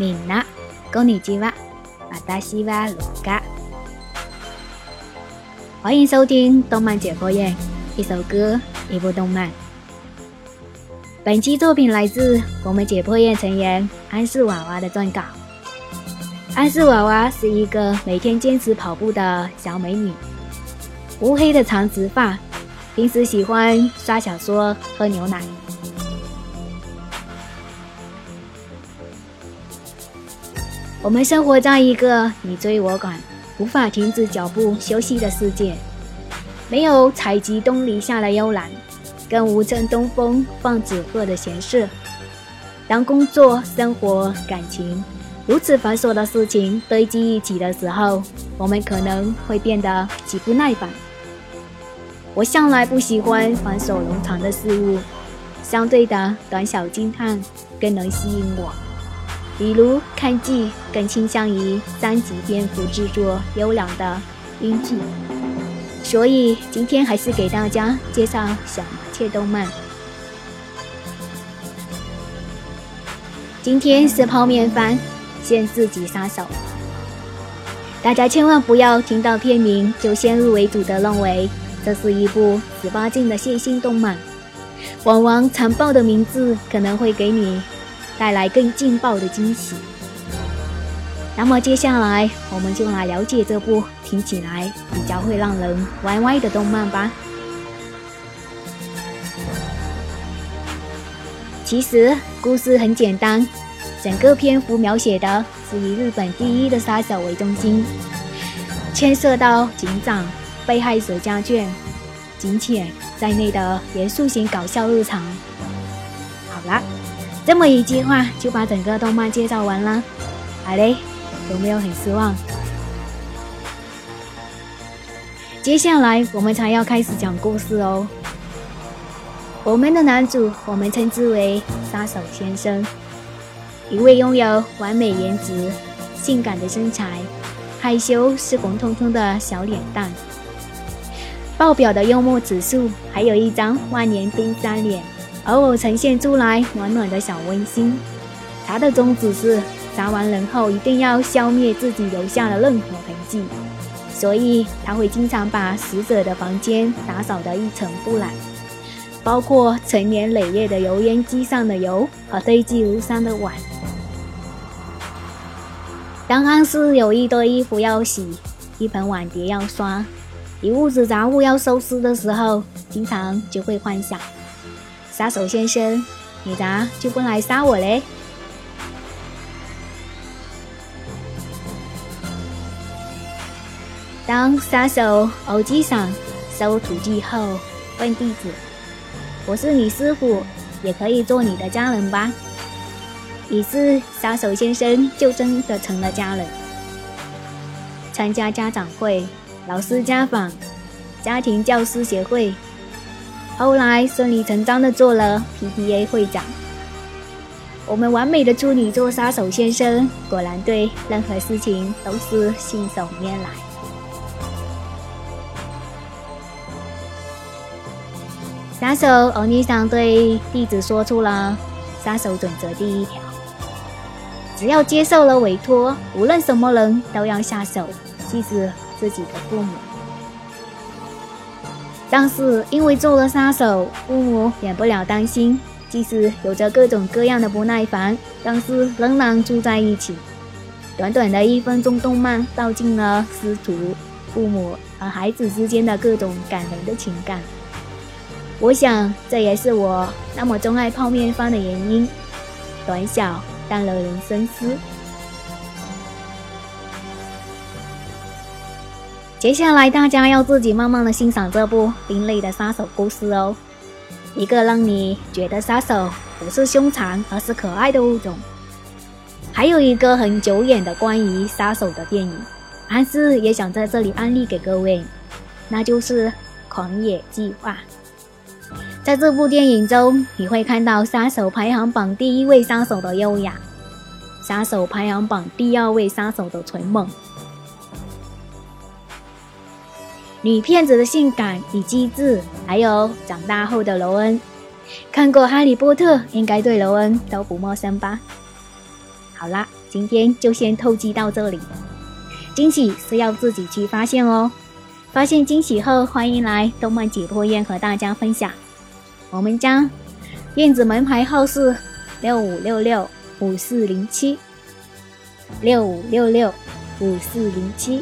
みんな、こんにちは。私はロガ。欢迎收听动漫解剖院，一首歌，一部动漫。本期作品来自我们解剖院成员安室娃娃的撰稿。安室娃娃是一个每天坚持跑步的小美女，乌黑的长直发，平时喜欢刷小说、喝牛奶。 我们生活在一个你追我赶、无法停止脚步休息的世界，没有采集东篱下的幽兰，更无趁东风放纸鹤的闲适。当工作、生活、感情如此繁琐的事情堆积一起的时候，我们可能会变得极不耐烦。我向来不喜欢繁琐冗长的事物，相对的，短小精悍更能吸引我。比如看剧，更倾向于三级篇幅制作优良的英剧。所以今天还是给大家介绍小麻雀动漫。今天是泡面番，限制级杀手。大家千万不要听到片名就先入为主的认为这是一部十八禁的血腥动漫。往往残暴的名字可能会给你。带来更劲爆的惊喜。那么接下来，我们就来了解这部听起来比较会让人歪歪的动漫吧。其实故事很简单，整个篇幅描写的是以日本第一的杀手为中心，牵涉到警长、被害者家眷、警犬在内的严肃型搞笑日常。好了。这么一句话就把整个动漫介绍完了，好嘞，有没有很失望？接下来我们才要开始讲故事哦。我们的男主，我们称之为杀手先生，一位拥有完美颜值、性感的身材、害羞是红彤彤的小脸蛋、爆表的幽默指数，还有一张万年冰山脸。偶尔呈现出来暖暖的小温馨。他的宗旨是杀完人后一定要消灭自己留下的任何痕迹，所以他会经常把死者的房间打扫得一尘不染，包括成年累月的油烟机上的油和堆积如山的碗。当暗示有一堆衣服要洗，一盆碗碟要刷，一屋子杂物要收拾的时候，经常就会幻想。杀手先生，你咋就不来杀我嘞？当杀手欧吉桑收徒弟后，问弟子：“我是你师傅，也可以做你的家人吧？”于是杀手先生就真的成了家人。参加家长会、老师家访、家庭教师协会。后来顺理成章的做了 PTA 会长。我们完美的处女座杀手先生，果然对任何事情都是信手拈来。杀手欧尼桑对弟子说出了杀手准则第一条：只要接受了委托，无论什么人都要下手，即使自己的父母。但是因为做了杀手，父母免不了担心，即使有着各种各样的不耐烦，但是仍然住在一起。短短的一分钟动漫，道尽了师徒、父母和孩子之间的各种感人的情感。我想这也是我那么钟爱泡面番的原因。短小但惹人深思。接下来，大家要自己慢慢的欣赏这部另类的杀手故事哦。一个让你觉得杀手不是凶残，而是可爱的物种。还有一个很久远的关于杀手的电影，安是也想在这里安利给各位，那就是《狂野计划》。在这部电影中，你会看到杀手排行榜第一位杀手的优雅，杀手排行榜第二位杀手的纯猛。女骗子的性感与机智，还有长大后的罗恩，看过《哈利波特》应该对罗恩都不陌生吧？好啦，今天就先透析到这里。惊喜是要自己去发现哦。发现惊喜后，欢迎来动漫解剖院和大家分享。我们家院子门牌号是六五六六五四零七六五六六五四零七。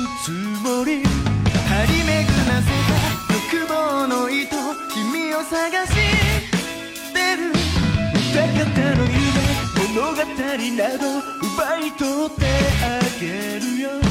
つもり張り巡らせた欲望の糸君を探してる歌方の夢物語など奪い取ってあげるよ。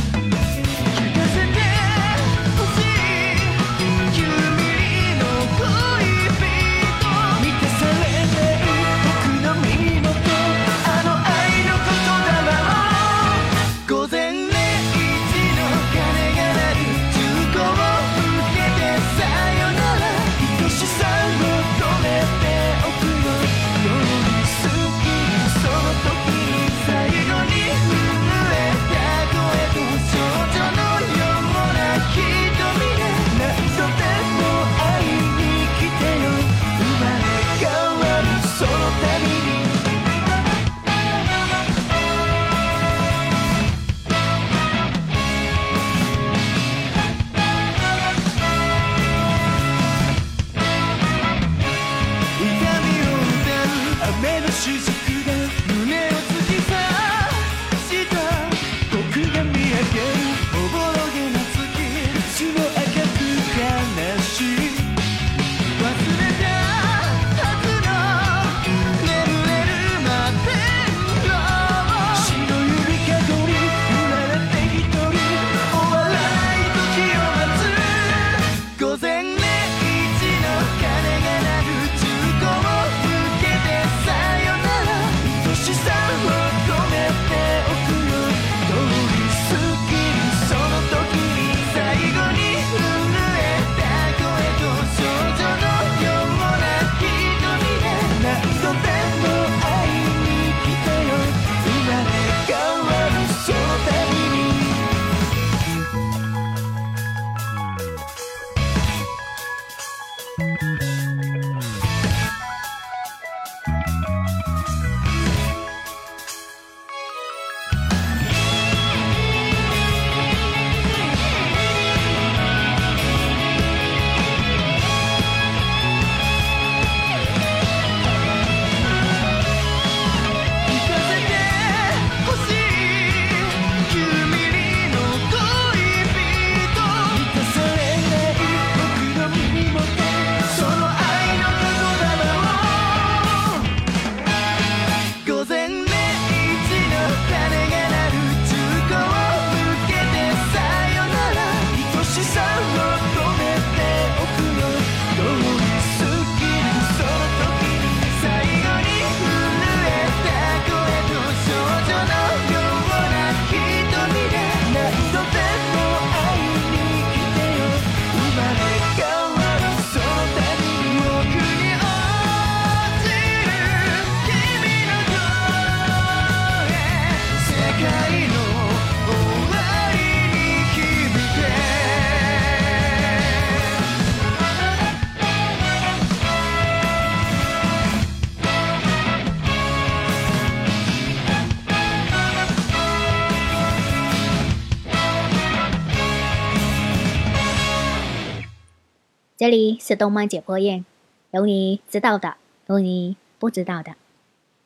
这里是动漫解剖院，有你知道的，有你不知道的。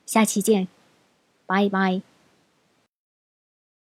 下期见，拜拜。